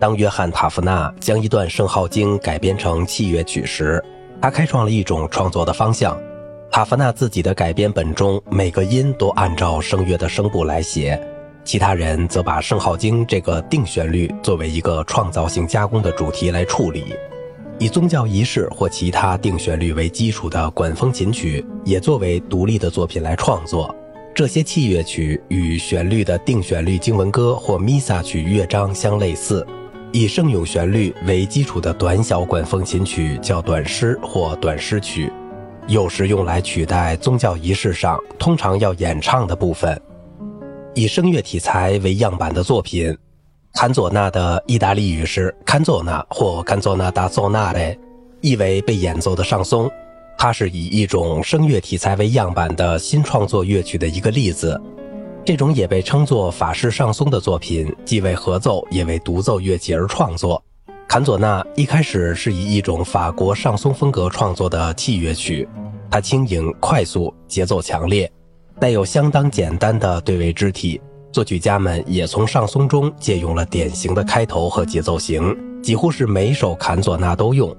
当约翰·塔夫纳将一段圣号经改编成器乐曲时，他开创了一种创作的方向。塔夫纳自己的改编本中，每个音都按照声乐的声部来写，其他人则把圣号经这个定旋律作为一个创造性加工的主题来处理。以宗教仪式或其他定旋律为基础的管风琴曲，也作为独立的作品来创作。这些器乐曲与旋律的定旋律经文歌或弥撒曲乐章相类似。以圣咏旋律为基础的短小管风琴曲叫短诗或短诗曲，有时用来取代宗教仪式上通常要演唱的部分。以声乐题材为样板的作品，坎佐纳的意大利语是坎佐纳或坎佐纳达佐纳的意为被演奏的上松。它是以一种声乐题材为样板的新创作乐曲的一个例子。这种也被称作法式上松的作品，既为合奏也为独奏乐器而创作。坎佐纳一开始是以一种法国上松风格创作的器乐曲，它轻盈、快速，节奏强烈，带有相当简单的对位肢体。作曲家们也从上松中借用了典型的开头和节奏型，几乎是每首坎佐纳都用。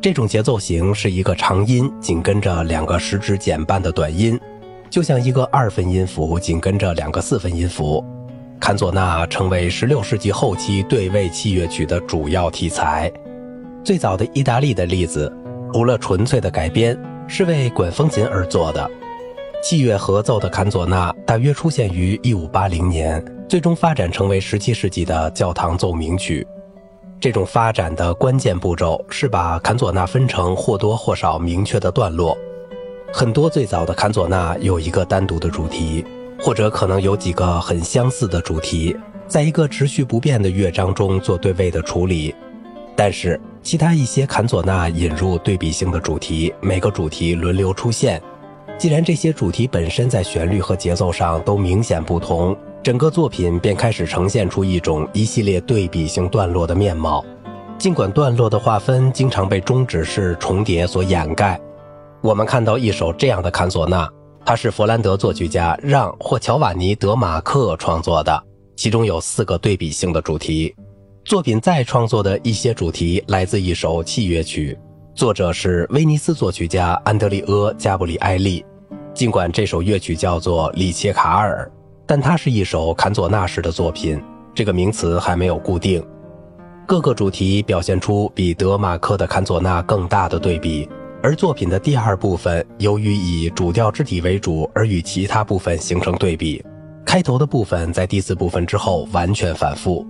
这种节奏型是一个长音紧跟着两个食指减半的短音。就像一个二分音符紧跟着两个四分音符，坎佐纳成为16世纪后期对位器乐曲的主要题材。最早的意大利的例子，除了纯粹的改编，是为管风琴而做的。器乐合奏的坎佐纳大约出现于1580年，最终发展成为17世纪的教堂奏鸣曲。这种发展的关键步骤是把坎佐纳分成或多或少明确的段落。很多最早的坎佐纳有一个单独的主题，或者可能有几个很相似的主题，在一个持续不变的乐章中做对位的处理。但是，其他一些坎佐纳引入对比性的主题，每个主题轮流出现。既然这些主题本身在旋律和节奏上都明显不同，整个作品便开始呈现出一种一系列对比性段落的面貌。尽管段落的划分经常被终止式重叠所掩盖。我们看到一首这样的坎佐纳，它是佛兰德作曲家让霍乔瓦尼·德马克创作的，其中有四个对比性的主题。作品再创作的一些主题来自一首器乐曲，作者是威尼斯作曲家安德里阿·加布里埃利。尽管这首乐曲叫做里切卡尔，但它是一首坎佐纳式的作品，这个名词还没有固定。各个主题表现出比德马克的坎佐纳更大的对比。而作品的第二部分，由于以主调肢体为主，而与其他部分形成对比。开头的部分在第四部分之后完全反复。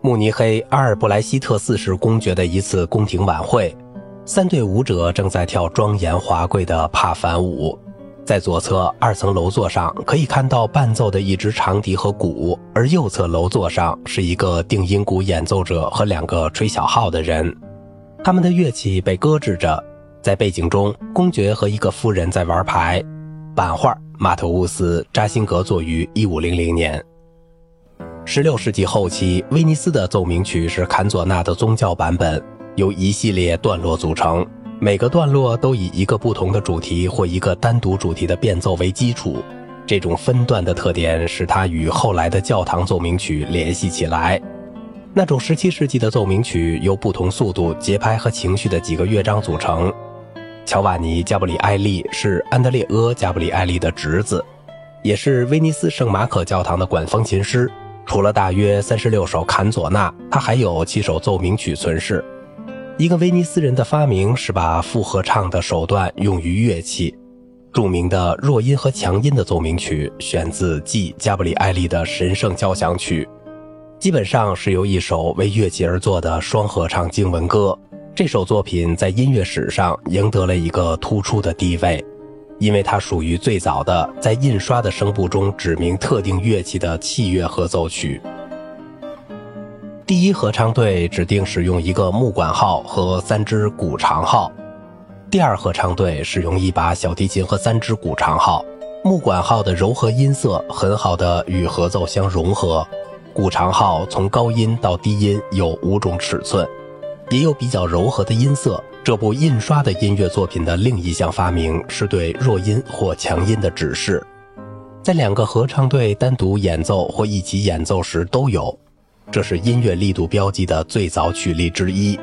慕尼黑阿尔布莱希特四世公爵的一次宫廷晚会，三对舞者正在跳庄严华贵的帕凡舞。在左侧二层楼座上可以看到伴奏的一支长笛和鼓，而右侧楼座上是一个定音鼓演奏者和两个吹小号的人，他们的乐器被搁置着。在背景中，公爵和一个夫人在玩牌。版画马特乌斯·扎辛格作于1500年。16世纪后期，威尼斯的奏鸣曲是坎佐纳的宗教版本，由一系列段落组成，每个段落都以一个不同的主题或一个单独主题的变奏为基础。这种分段的特点使它与后来的教堂奏鸣曲联系起来。那种17世纪的奏鸣曲由不同速度、节拍和情绪的几个乐章组成。乔瓦尼·加布里埃利是安德烈阿·加布里埃利的侄子，也是威尼斯圣马可教堂的管风琴师。除了大约三十六首坎佐纳，他还有七首奏鸣曲存世。一个威尼斯人的发明是把复合唱的手段用于乐器。著名的弱音和强音的奏鸣曲选自继加布里埃利的神圣交响曲，基本上是由一首为乐器而作的双合唱经文歌。这首作品在音乐史上赢得了一个突出的地位，因为它属于最早的在印刷的声部中指明特定乐器的器乐合奏曲。第一合唱队指定使用一个木管号和三支鼓长号，第二合唱队使用一把小提琴和三支鼓长号。木管号的柔和音色很好的与合奏相融合，鼓长号从高音到低音有五种尺寸。也有比较柔和的音色。这部印刷的音乐作品的另一项发明是对弱音或强音的指示，在两个合唱队单独演奏或一起演奏时都有。这是音乐力度标记的最早曲例之一。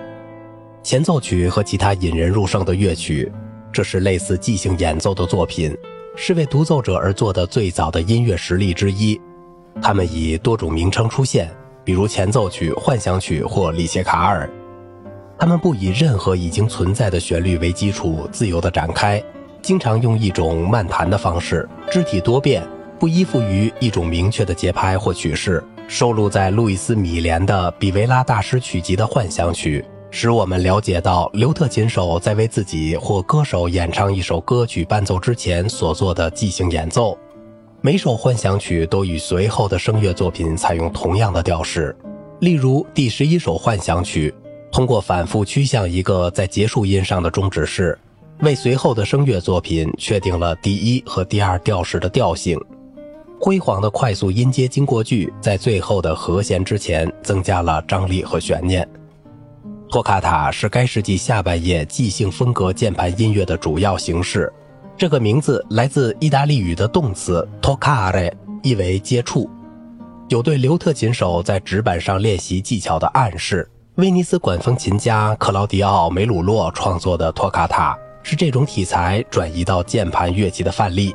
前奏曲和其他引人入胜的乐曲，这是类似即兴演奏的作品，是为独奏者而做的最早的音乐实例之一。它们以多种名称出现，比如前奏曲、幻想曲或里谢卡尔。他们不以任何已经存在的旋律为基础自由地展开，经常用一种慢弹的方式，肢体多变，不依附于一种明确的节拍或曲式。收录在路易斯·米连的比维拉大师曲集的幻想曲。使我们了解到刘特琴手在为自己或歌手演唱一首歌曲伴奏之前所做的即兴演奏。每首幻想曲都与随后的声乐作品采用同样的调式。例如，第十一首幻想曲通过反复趋向一个在结束音上的终止式，为随后的声乐作品确定了第一和第二调式的调性。辉煌的快速音阶经过句在最后的和弦之前增加了张力和悬念。托卡塔是该世纪下半叶即兴风格键盘音乐的主要形式。这个名字来自意大利语的动词 toccare，意为接触，有对刘特琴手在纸板上练习技巧的暗示。威尼斯管风琴家克劳迪奥·梅鲁洛创作的托卡塔是这种题材转移到键盘乐器的范例。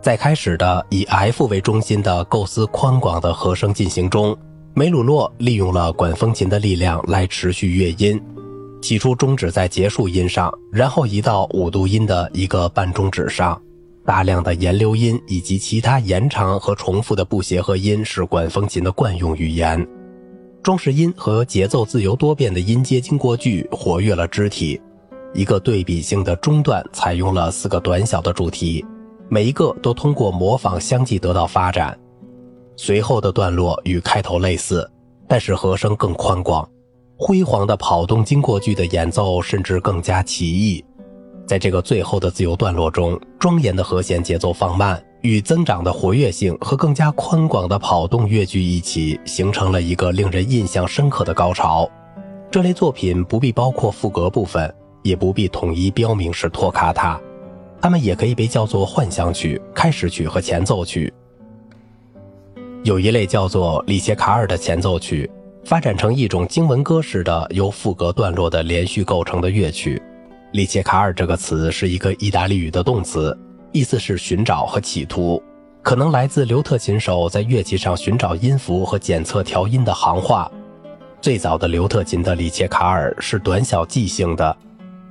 在开始的以 F 为中心的构思宽广的和声进行中。梅鲁洛利用了管风琴的力量来持续乐音，起初终止在结束音上，然后移到五度音的一个半中指上。大量的延留音以及其他延长和重复的不协和音是管风琴的惯用语言。装饰音和节奏自由多变的音阶经过句活跃了肢体。一个对比性的中段采用了四个短小的主题，每一个都通过模仿相继得到发展。随后的段落与开头类似，但是和声更宽广。辉煌的跑动经过句的演奏甚至更加奇异。在这个最后的自由段落中，庄严的和弦节奏放慢，与增长的活跃性和更加宽广的跑动乐句一起，形成了一个令人印象深刻的高潮。这类作品不必包括副歌部分，也不必统一标明是托卡塔，它们也可以被叫做幻想曲、开始曲和前奏曲。有一类叫做里切卡尔的前奏曲，发展成一种经文歌式的由副歌段落的连续构成的乐曲。里切卡尔这个词是一个意大利语的动词，意思是寻找和企图，可能来自刘特琴手在乐器上寻找音符和检测调音的行话。最早的刘特琴的里切卡尔是短小即兴的，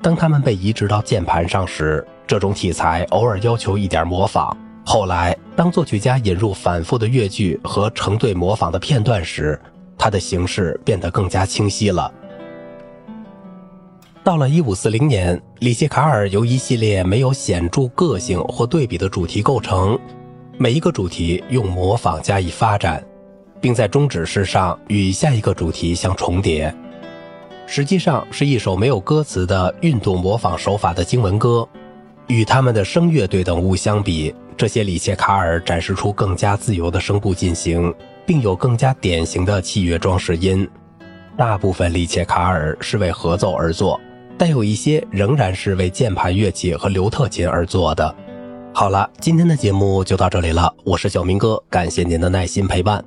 当它们被移植到键盘上时，这种题材偶尔要求一点模仿。后来，当作曲家引入反复的乐句和成对模仿的片段时，它的形式变得更加清晰了。到了1540年，里谢卡尔由一系列没有显著个性或对比的主题构成，每一个主题用模仿加以发展，并在终止式上与下一个主题相重叠。实际上是一首没有歌词的运动模仿手法的经文歌，与他们的声乐对等物相比。这些里切卡尔展示出更加自由的声部进行，并有更加典型的器乐装饰音。大部分里切卡尔是为合奏而作，但有一些仍然是为键盘乐器和刘特琴而做的。好了，今天的节目就到这里了，我是小明哥，感谢您的耐心陪伴。